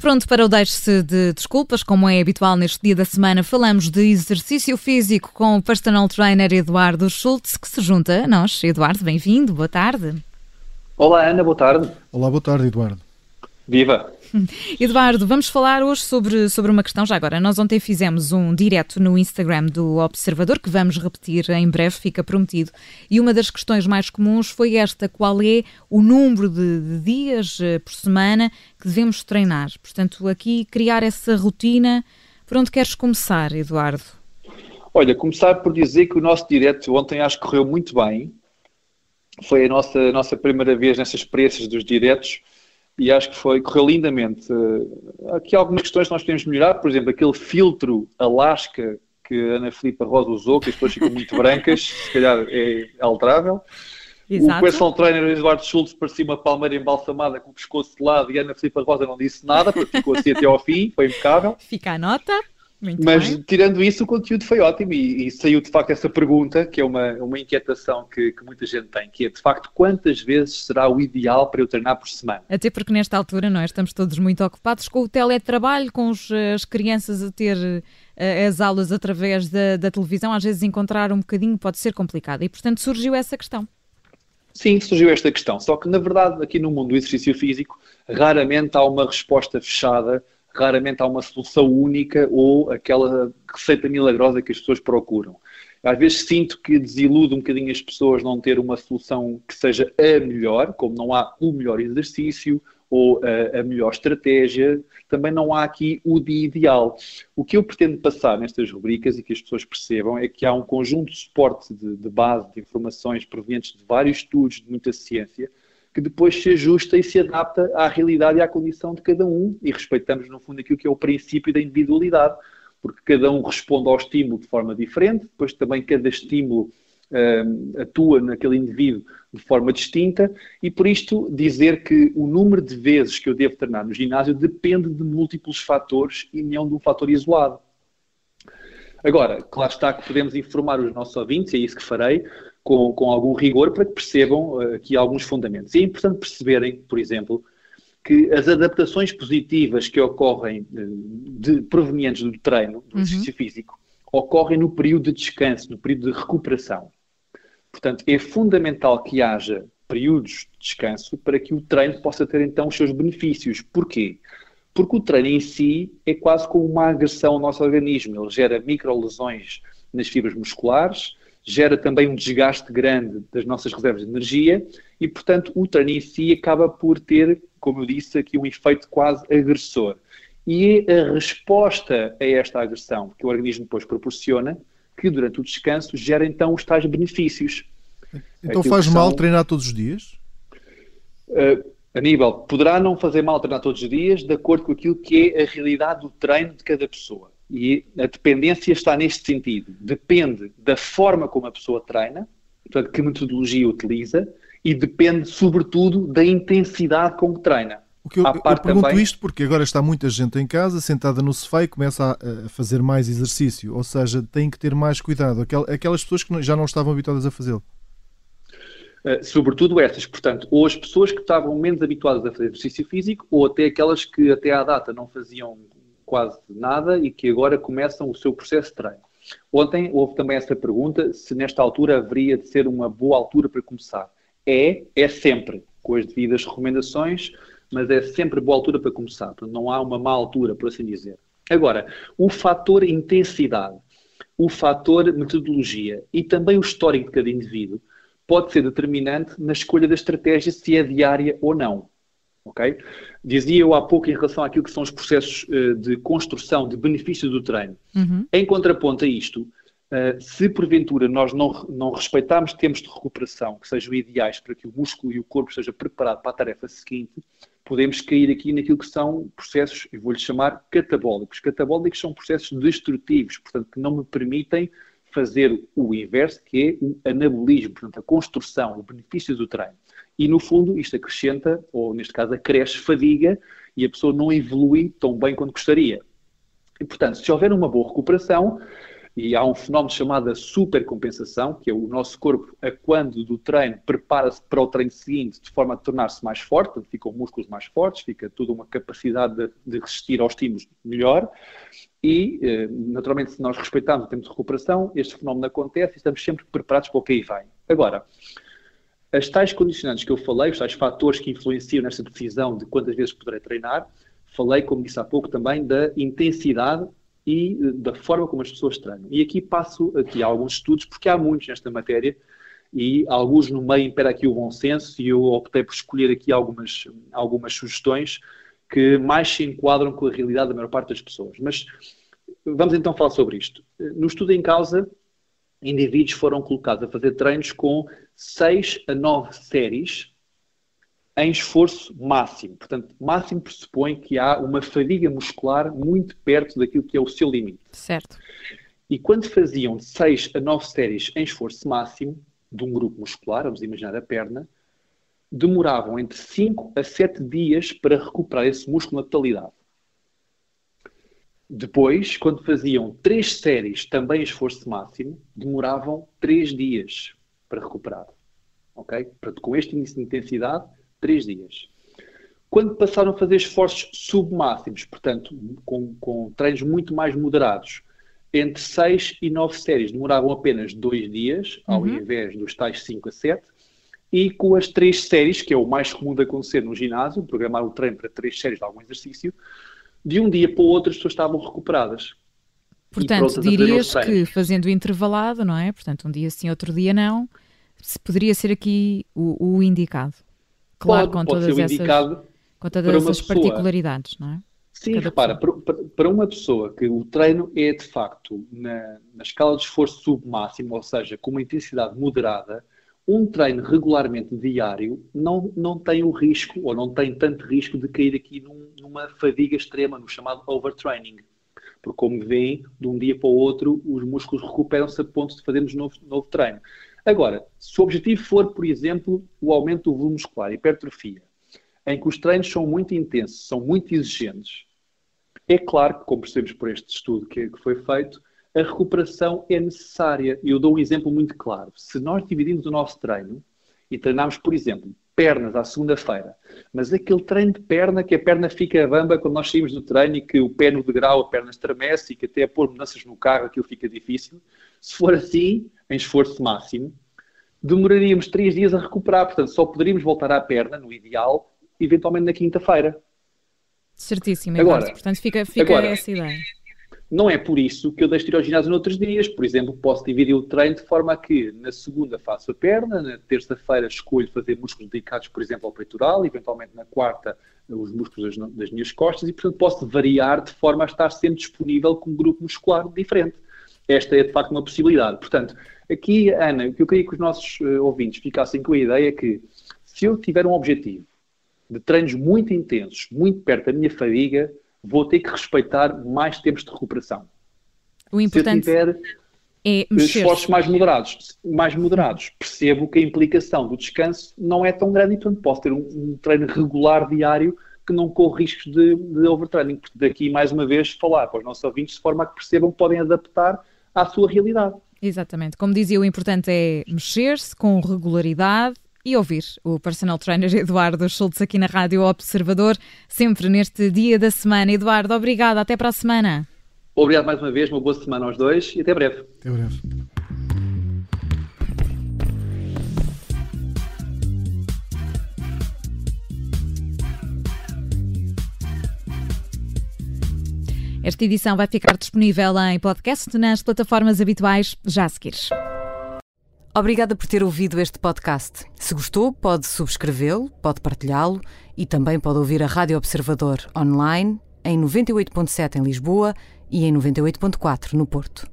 Pronto para o Deixe-se de Desculpas, como é habitual neste dia da semana. Falamos de exercício físico com o personal trainer Eduardo Schultz, que se junta a nós. Eduardo, bem-vindo, boa tarde. Olá, Ana, boa tarde. Olá, boa tarde, Eduardo. Viva! Eduardo, vamos falar hoje sobre, sobre uma questão. Já agora, nós ontem fizemos um direto no Instagram do Observador, que vamos repetir em breve, fica prometido. E uma das questões mais comuns foi esta: qual é o número de, de dias eh, por semana que devemos treinar? Portanto, aqui criar essa rotina. Por onde queres começar, Eduardo? Olha, começar por dizer que o nosso direto ontem acho que correu muito bem. Foi a nossa, a nossa primeira vez nessas experiências dos diretos e acho que foi, correu lindamente. Uh, aqui há algumas questões que nós podemos melhorar, por exemplo, aquele filtro Alaska que a Ana Filipa Rosa usou, que as pessoas ficam muito brancas, se calhar é alterável. Exato. O personal trainer Eduardo Schultz parecia uma palmeira embalsamada com o pescoço de lado e a Ana Filipa Rosa não disse nada, porque ficou assim até ao fim, foi impecável. Fica a nota. Muito Mas bem. tirando isso, o conteúdo foi ótimo e, e, saiu de facto essa pergunta, que é uma, uma inquietação que, que, muita gente tem, que é de facto quantas vezes será o ideal para eu treinar por semana? Até porque nesta altura nós estamos todos muito ocupados com o teletrabalho, com os, as crianças a ter uh, as aulas através da, da televisão, às vezes encontrar um bocadinho pode ser complicado e portanto surgiu essa questão. Sim, surgiu esta questão, só que na verdade aqui no mundo do exercício físico raramente há uma resposta fechada raramente há uma solução única ou aquela receita milagrosa que as pessoas procuram. Às vezes sinto que desilude um bocadinho as pessoas não ter uma solução que seja a melhor, como não há o melhor exercício ou a, a melhor estratégia, também não há aqui o dia ideal. O que eu pretendo passar nestas rubricas e que as pessoas percebam é que há um conjunto de suporte de, de base de informações provenientes de vários estudos, de muita ciência, que depois se ajusta e se adapta à realidade e à condição de cada um e respeitamos, no fundo, aquilo que é o princípio da individualidade, porque cada um responde ao estímulo de forma diferente, depois também cada estímulo um, atua naquele indivíduo de forma distinta e por isto dizer que o número de vezes que eu devo treinar no ginásio depende de múltiplos fatores e não de um fator isolado. Agora, claro está que podemos informar os nossos ouvintes, é isso que farei, com, com algum rigor para que percebam uh, aqui alguns fundamentos. E é importante perceberem, por exemplo, que as adaptações positivas que ocorrem uh, de, provenientes do treino, do uhum. exercício físico, ocorrem no período de descanso, no período de recuperação. Portanto, é fundamental que haja períodos de descanso para que o treino possa ter então os seus benefícios. Porquê? Porque o treino em si é quase como uma agressão ao nosso organismo. Ele gera microlesões nas fibras musculares, gera também um desgaste grande das nossas reservas de energia e, portanto, o treino em si acaba por ter, como eu disse, aqui um efeito quase agressor. E é a resposta a esta agressão que o organismo depois proporciona que, durante o descanso, gera então os tais benefícios. Então Aquilo faz são... mal treinar todos os dias? Uh, Aníbal, poderá não fazer mal treinar todos os dias, de acordo com aquilo que é a realidade do treino de cada pessoa. E a dependência está neste sentido. Depende da forma como a pessoa treina, portanto, que metodologia utiliza, e depende, sobretudo, da intensidade com que treina. O que eu, eu pergunto também... isto porque agora está muita gente em casa, sentada no sofá e começa a, a fazer mais exercício. Ou seja, tem que ter mais cuidado. Aquelas pessoas que já não estavam habituadas a fazê-lo. Uh, sobretudo essas, portanto, ou as pessoas que estavam menos habituadas a fazer exercício físico, ou até aquelas que até à data não faziam quase nada e que agora começam o seu processo de treino. Ontem houve também essa pergunta se nesta altura haveria de ser uma boa altura para começar. É, é sempre, com as devidas recomendações, mas é sempre boa altura para começar. Não há uma má altura, por assim dizer. Agora, o fator intensidade, o fator metodologia e também o histórico de cada indivíduo pode ser determinante na escolha da estratégia se é diária ou não. Okay? Dizia eu há pouco em relação àquilo que são os processos uh, de construção de benefícios do treino. Uhum. Em contraponto a isto, uh, se porventura nós não, não respeitarmos tempos de recuperação que sejam ideais para que o músculo e o corpo estejam preparados para a tarefa seguinte, podemos cair aqui naquilo que são processos, eu vou-lhe chamar catabólicos. Catabólicos são processos destrutivos, portanto, que não me permitem fazer o inverso, que é o anabolismo, portanto, a construção, o benefício do treino. E, no fundo, isto acrescenta, ou neste caso, acresce fadiga e a pessoa não evolui tão bem quanto gostaria. E, portanto, se houver uma boa recuperação, E há um fenómeno chamado supercompensação, que é o nosso corpo, a quando do treino, prepara-se para o treino seguinte de forma a tornar-se mais forte, ficam músculos mais fortes, fica toda uma capacidade de, de resistir aos estímulos melhor. E, eh, naturalmente, se nós respeitarmos o tempo de recuperação, este fenómeno acontece e estamos sempre preparados para o que aí vem. Agora, as tais condicionantes que eu falei, os tais fatores que influenciam nesta decisão de quantas vezes poderei treinar, falei, como disse há pouco, também da intensidade e eh, da forma como as pessoas treinam. E aqui passo aqui alguns estudos, porque há muitos nesta matéria, e alguns no meio impera aqui o bom senso, e eu optei por escolher aqui algumas, algumas sugestões que mais se enquadram com a realidade da maior parte das pessoas. Mas vamos então falar sobre isto. No estudo em causa, indivíduos foram colocados a fazer treinos com 6 a 9 séries em esforço máximo. Portanto, máximo pressupõe que há uma fadiga muscular muito perto daquilo que é o seu limite. Certo. E quando faziam de 6 a 9 séries em esforço máximo, de um grupo muscular, vamos imaginar a perna, demoravam entre 5 a 7 dias para recuperar esse músculo na totalidade. Depois, quando faziam 3 séries também em esforço máximo, demoravam 3 dias para recuperar. Ok? Portanto, com este índice de intensidade, três dias. Quando passaram a fazer esforços submáximos, portanto, com, com treinos muito mais moderados, entre 6 e 9 séries demoravam apenas 2 dias, ao uhum. invés dos tais 5 a 7, e com as 3 séries, que é o mais comum de acontecer no ginásio, programar o treino para 3 séries de algum exercício, de um dia para o outro as pessoas estavam recuperadas. Portanto, dirias que fazendo intervalado, não é? Portanto, um dia sim, outro dia não, se poderia ser aqui o, o indicado. Claro, pode, com todas pode essas, com todas essas particularidades, não é? Sim, Cada repara, para, para, uma pessoa que o treino é de facto na, na escala de esforço submáximo, ou seja, com uma intensidade moderada, um treino regularmente diário não, não tem o risco, ou não tem tanto risco de cair aqui num, numa fadiga extrema, no chamado overtraining. Porque, como veem, de um dia para o outro, os músculos recuperam-se a ponto de fazermos novo, novo treino. Agora, se o objetivo for, por exemplo, o aumento do volume muscular, hipertrofia, em que os treinos são muito intensos, são muito exigentes, é claro que, como percebemos por este estudo que, que foi feito, a recuperação é necessária. E eu dou um exemplo muito claro. Se nós dividimos o nosso treino e treinarmos, por exemplo, pernas à segunda-feira, mas aquele treino de perna que a perna fica bamba quando nós saímos do treino e que o pé no degrau, a perna estremece e que até a pôr mudanças no carro aquilo fica difícil, se for assim, em esforço máximo, demoraríamos três dias a recuperar. Portanto, só poderíamos voltar à perna, no ideal, eventualmente na quinta-feira. Certíssimo, agora, Portanto, fica, fica agora, essa ideia. Não é por isso que eu deixo de ir ao ginásio noutros dias. Por exemplo, posso dividir o treino de forma a que na segunda faço a perna, na terça-feira escolho fazer músculos dedicados, por exemplo, ao peitoral, eventualmente na quarta os músculos das, das minhas costas e, portanto, posso variar de forma a estar sempre disponível com um grupo muscular diferente esta é de facto uma possibilidade. Portanto, aqui, Ana, o que eu queria que os nossos uh, ouvintes ficassem com a ideia é que se eu tiver um objetivo de treinos muito intensos, muito perto da minha fadiga, vou ter que respeitar mais tempos de recuperação. O importante se eu tiver é esforços mais moderados, mais moderados, percebo que a implicação do descanso não é tão grande e, portanto, posso ter um, um treino regular diário que não corre riscos de, de overtraining. Daqui, mais uma vez, falar para os nossos ouvintes de forma a que percebam que podem adaptar à sua realidade. Exatamente. Como dizia, o importante é mexer-se com regularidade e ouvir o personal trainer Eduardo Schultz aqui na Rádio Observador, sempre neste dia da semana. Eduardo, obrigado. Até para a semana. Obrigado mais uma vez. Uma boa semana aos dois e até breve. Até breve. Esta edição vai ficar disponível em podcast nas plataformas habituais já a seguir. Obrigada por ter ouvido este podcast. Se gostou, pode subscrevê-lo, pode partilhá-lo e também pode ouvir a Rádio Observador online em 98.7 em Lisboa e em 98.4 no Porto.